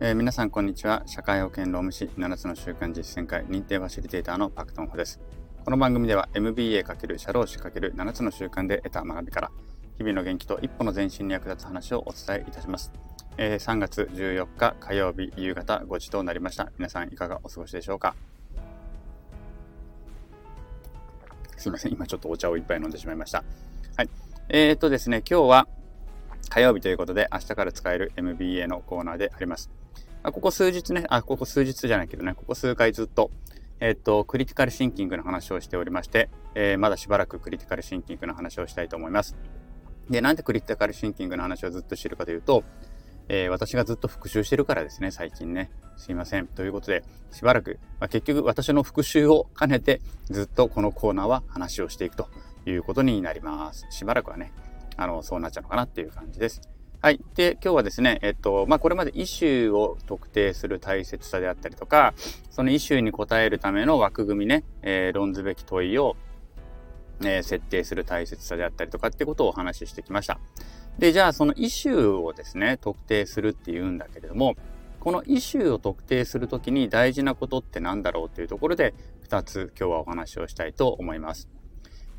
えー、皆さんこんにちは。社会保険労務士7つの習慣実践会認定ファシリテーターのパクトンホです。この番組では MBA× 社労士 ×7 つの習慣で得た学びから日々の元気と一歩の前進に役立つ話をお伝えいたします、えー、3月14日火曜日夕方5時となりました。皆さんいかがお過ごしでしょうか？すいません。今ちょっとお茶をいっぱい飲んでしまいました。はい。えーとですね今日は火曜日ということで明日から使える MBA のコーナーでありますあここ数日ね、あ、ここ数日じゃないけどね、ここ数回ずっと、えっ、と、クリティカルシンキングの話をしておりまして、えー、まだしばらくクリティカルシンキングの話をしたいと思います。で、なんでクリティカルシンキングの話をずっとしてるかというと、えー、私がずっと復習してるからですね、最近ね。すいません。ということで、しばらく、まあ、結局私の復習を兼ねて、ずっとこのコーナーは話をしていくということになります。しばらくはね、あの、そうなっちゃうのかなっていう感じです。はい。で、今日はですね、えっと、まあ、これまでイシューを特定する大切さであったりとか、そのイシューに答えるための枠組みね、えー、論ずべき問いを、えー、設定する大切さであったりとかってことをお話ししてきました。で、じゃあそのイシューをですね、特定するっていうんだけれども、このイシューを特定するときに大事なことって何だろうというところで、2つ今日はお話をしたいと思います。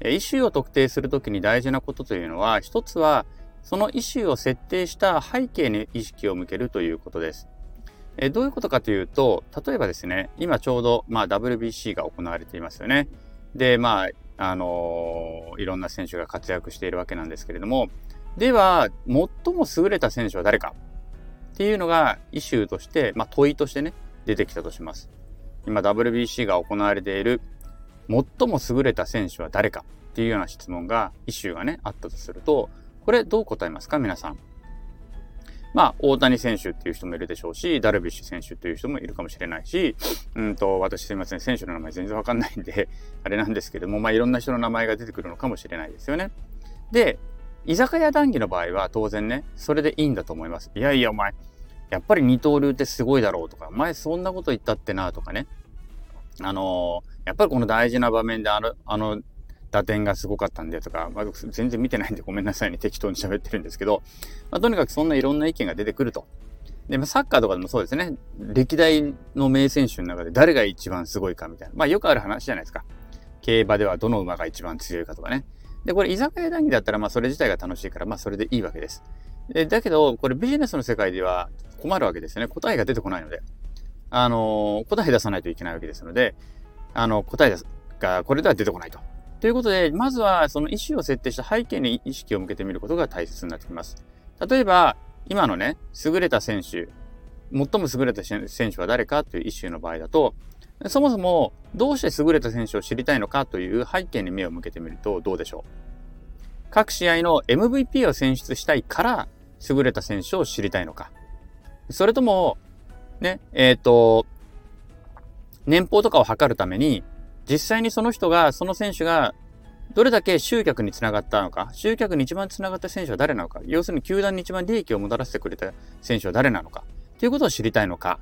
イシューを特定するときに大事なことというのは、一つは、そのイシューを設定した背景に意識を向けるということです。えどういうことかというと、例えばですね、今ちょうど、まあ、WBC が行われていますよね。で、まあ、あのー、いろんな選手が活躍しているわけなんですけれども、では、最も優れた選手は誰かっていうのがイシューとして、まあ、問いとしてね、出てきたとします。今 WBC が行われている最も優れた選手は誰かっていうような質問が、イシューがね、あったとすると、これどう答えますか皆さん？まあ、大谷選手っていう人もいるでしょうし、ダルビッシュ選手っていう人もいるかもしれないし、うんと、私すいません、選手の名前全然わかんないんで、あれなんですけども、まあ、いろんな人の名前が出てくるのかもしれないですよね。で、居酒屋談義の場合は当然ね、それでいいんだと思います。いやいや、お前、やっぱり二刀流ってすごいだろうとか、前そんなこと言ったってなとかね。あのー、やっぱりこの大事な場面であの、あの打点がすごかったんでとか、まあ、全然見てないんでごめんなさいね、適当に喋ってるんですけど、まあ、とにかくそんないろんな意見が出てくると。で、まあ、サッカーとかでもそうですね、歴代の名選手の中で誰が一番すごいかみたいな。まあよくある話じゃないですか。競馬ではどの馬が一番強いかとかね。で、これ居酒屋談義だったら、まあそれ自体が楽しいから、まあそれでいいわけです。でだけど、これビジネスの世界では困るわけですよね。答えが出てこないので。あの、答え出さないといけないわけですので、あの、答えがこれでは出てこないと。ということで、まずはその意思を設定した背景に意識を向けてみることが大切になってきます。例えば、今のね、優れた選手、最も優れた選手は誰かというイシューの場合だと、そもそもどうして優れた選手を知りたいのかという背景に目を向けてみるとどうでしょう？各試合の MVP を選出したいから優れた選手を知りたいのかそれとも、ね、えっ、ー、と、年俸とかを測るために実際にその人が、その選手が、どれだけ集客につながったのか、集客に一番つながった選手は誰なのか、要するに球団に一番利益をもたらしてくれた選手は誰なのか、ということを知りたいのか、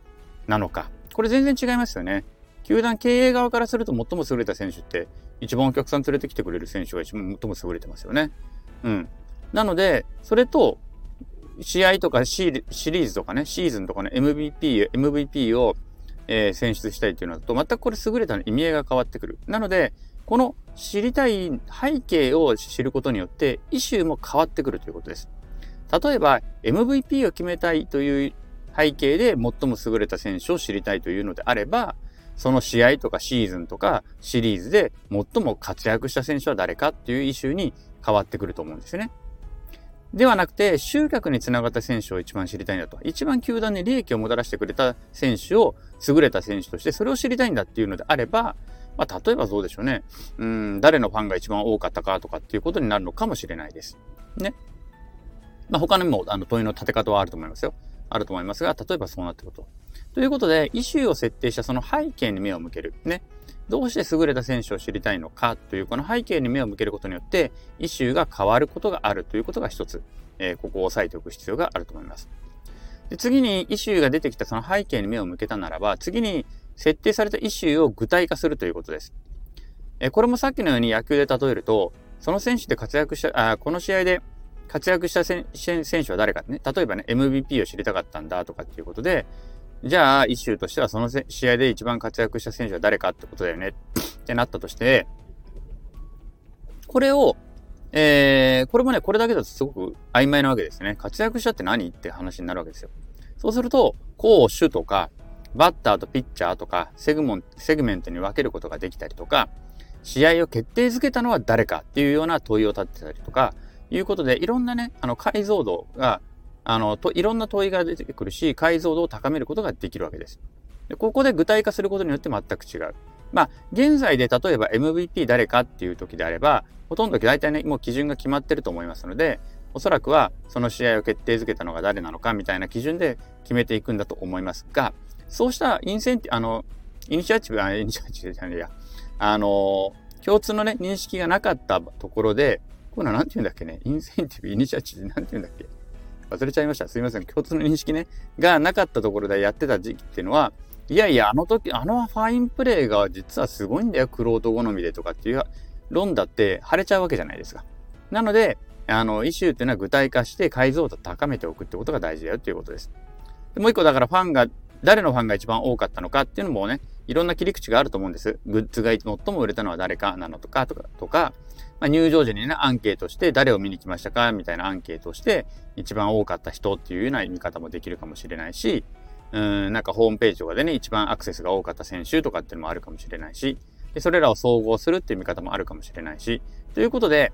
なのか。これ全然違いますよね。球団経営側からすると最も優れた選手って、一番お客さん連れてきてくれる選手が一番最も優れてますよね。うん。なので、それと、試合とかシリーズとかね、シーズンとかね、MVP、MVP をえー、選出したいっていうのだと、全くこれ優れた意味合いが変わってくる。なので、この知りたい背景を知ることによって、イシューも変わってくるということです。例えば、MVP を決めたいという背景で最も優れた選手を知りたいというのであれば、その試合とかシーズンとかシリーズで最も活躍した選手は誰かっていうイシューに変わってくると思うんですよね。ではなくて、集客につながった選手を一番知りたいんだと。一番球団に利益をもたらしてくれた選手を優れた選手としてそれを知りたいんだっていうのであれば、まあ、例えばどうでしょうね。うん、誰のファンが一番多かったかとかっていうことになるのかもしれないです。ね。まあ、他にもあの問いの立て方はあると思いますよ。あると思いますが、例えばそうなってこと。ということで、イシューを設定したその背景に目を向ける。ね。どうして優れた選手を知りたいのかというこの背景に目を向けることによって、イシューが変わることがあるということが一つ、えー、ここを押さえておく必要があると思います。で次にイシューが出てきたその背景に目を向けたならば、次に設定されたイシューを具体化するということです。えー、これもさっきのように野球で例えると、その選手で活躍した、あこの試合で活躍した選手は誰かね、例えばね、MVP を知りたかったんだとかっていうことで、じゃあ、イシューとしてはその試合で一番活躍した選手は誰かってことだよねってなったとして、これを、えー、これもね、これだけだとすごく曖昧なわけですね。活躍したって何って話になるわけですよ。そうすると、攻守とか、バッターとピッチャーとかセグモン、セグメントに分けることができたりとか、試合を決定づけたのは誰かっていうような問いを立てたりとか、いうことで、いろんなね、あの、解像度が、あの、と、いろんな問いが出てくるし、解像度を高めることができるわけです。でここで具体化することによって全く違う。まあ、現在で例えば MVP 誰かっていう時であれば、ほとんど大体ね、もう基準が決まってると思いますので、おそらくはその試合を決定づけたのが誰なのかみたいな基準で決めていくんだと思いますが、そうしたインセンティ、あの、イニシアチブ、あ、イニシアチブじゃねえや、あの、共通のね、認識がなかったところで、これは何て言うんだっけね、インセンティブ、イニシアチブ、何て言うんだっけ忘れちゃいました。すいません。共通の認識ね、がなかったところでやってた時期っていうのは、いやいや、あの時、あのファインプレーが実はすごいんだよ、クロート好みでとかっていう論だって晴れちゃうわけじゃないですか。なので、あの、イシューっていうのは具体化して解像度を高めておくってことが大事だよっていうことです。でもう一個だからファンが、誰のファンが一番多かったのかっていうのもね、いろんな切り口があると思うんです。グッズが最も売れたのは誰かなのとか、とか、とか、まあ、入場時にね、アンケートして誰を見に来ましたか？みたいなアンケートして、一番多かった人っていうような見方もできるかもしれないし、うん、なんかホームページとかでね、一番アクセスが多かった選手とかっていうのもあるかもしれないし、でそれらを総合するっていう見方もあるかもしれないし、ということで、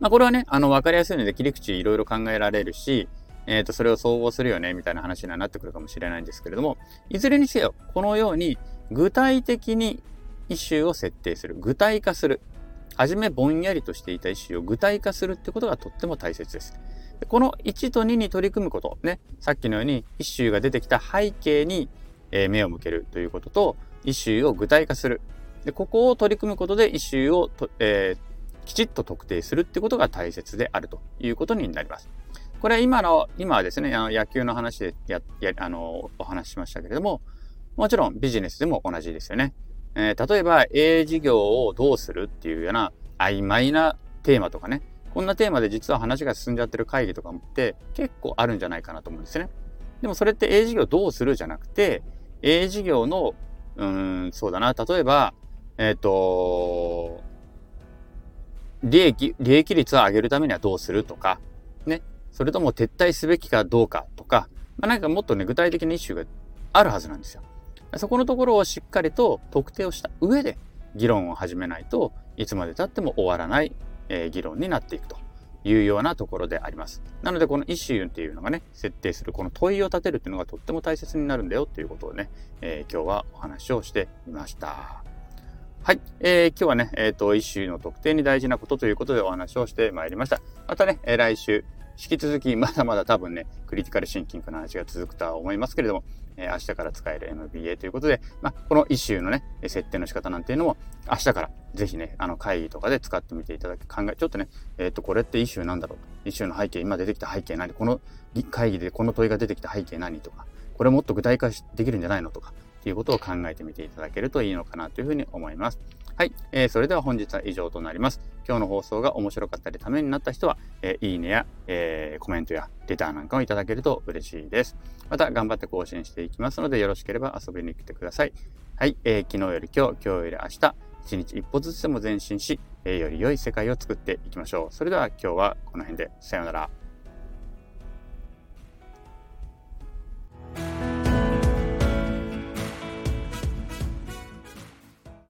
まあ、これはね、あの、わかりやすいので切り口いろいろ考えられるし、えっ、ー、と、それを総合するよね、みたいな話にはなってくるかもしれないんですけれども、いずれにせよ、このように具体的にイシューを設定する、具体化する。はじめぼんやりとしていたイシューを具体化するってことがとっても大切です。でこの1と2に取り組むこと、ね、さっきのようにイシューが出てきた背景に、え、目を向けるということと、イシューを具体化する。でここを取り組むことでイシューをと、えー、きちっと特定するってことが大切であるということになります。これは今の、今はですね、あの野球の話でや、や、あの、お話ししましたけれども、もちろんビジネスでも同じですよね。えー、例えば A 事業をどうするっていうような曖昧なテーマとかね、こんなテーマで実は話が進んじゃってる会議とかって結構あるんじゃないかなと思うんですね。でもそれって A 事業どうするじゃなくて、A 事業の、うん、そうだな、例えば、えっ、ー、と、利益、利益率を上げるためにはどうするとか、ね、それとも撤退すべきかどうかとか、まあ、なんかもっとね、具体的なイシューがあるはずなんですよ。そこのところをしっかりと特定をした上で議論を始めないといつまでたっても終わらない、えー、議論になっていくというようなところであります。なのでこのイシューっていうのがね、設定するこの問いを立てるっていうのがとっても大切になるんだよっていうことをね、えー、今日はお話をしてみました。はい。えー、今日はね、えっ、ー、と、イシューの特定に大事なことということでお話をしてまいりました。またね、来週、引き続きまだまだ多分ね、クリティカルシンキングの話が続くとは思いますけれども、えー、明日から使える MBA ということで、まあ、この一周のね、設定の仕方なんていうのも、明日からぜひね、あの会議とかで使ってみていただき、考え、ちょっとね、えっ、ー、と、これって一周なんだろうと。一周の背景、今出てきた背景何？この会議でこの問いが出てきた背景何とか、これもっと具体化できるんじゃないのとか、っていうことを考えてみていただけるといいのかなというふうに思います。はい。えー、それでは本日は以上となります。今日の放送が面白かったりためになった人は、えー、いいねや、えー、コメントやレターなんかをいただけると嬉しいです。また頑張って更新していきますので、よろしければ遊びに来てください。はい。えー、昨日より今日、今日より明日、一日一歩ずつでも前進し、えー、より良い世界を作っていきましょう。それでは今日はこの辺で、さようなら。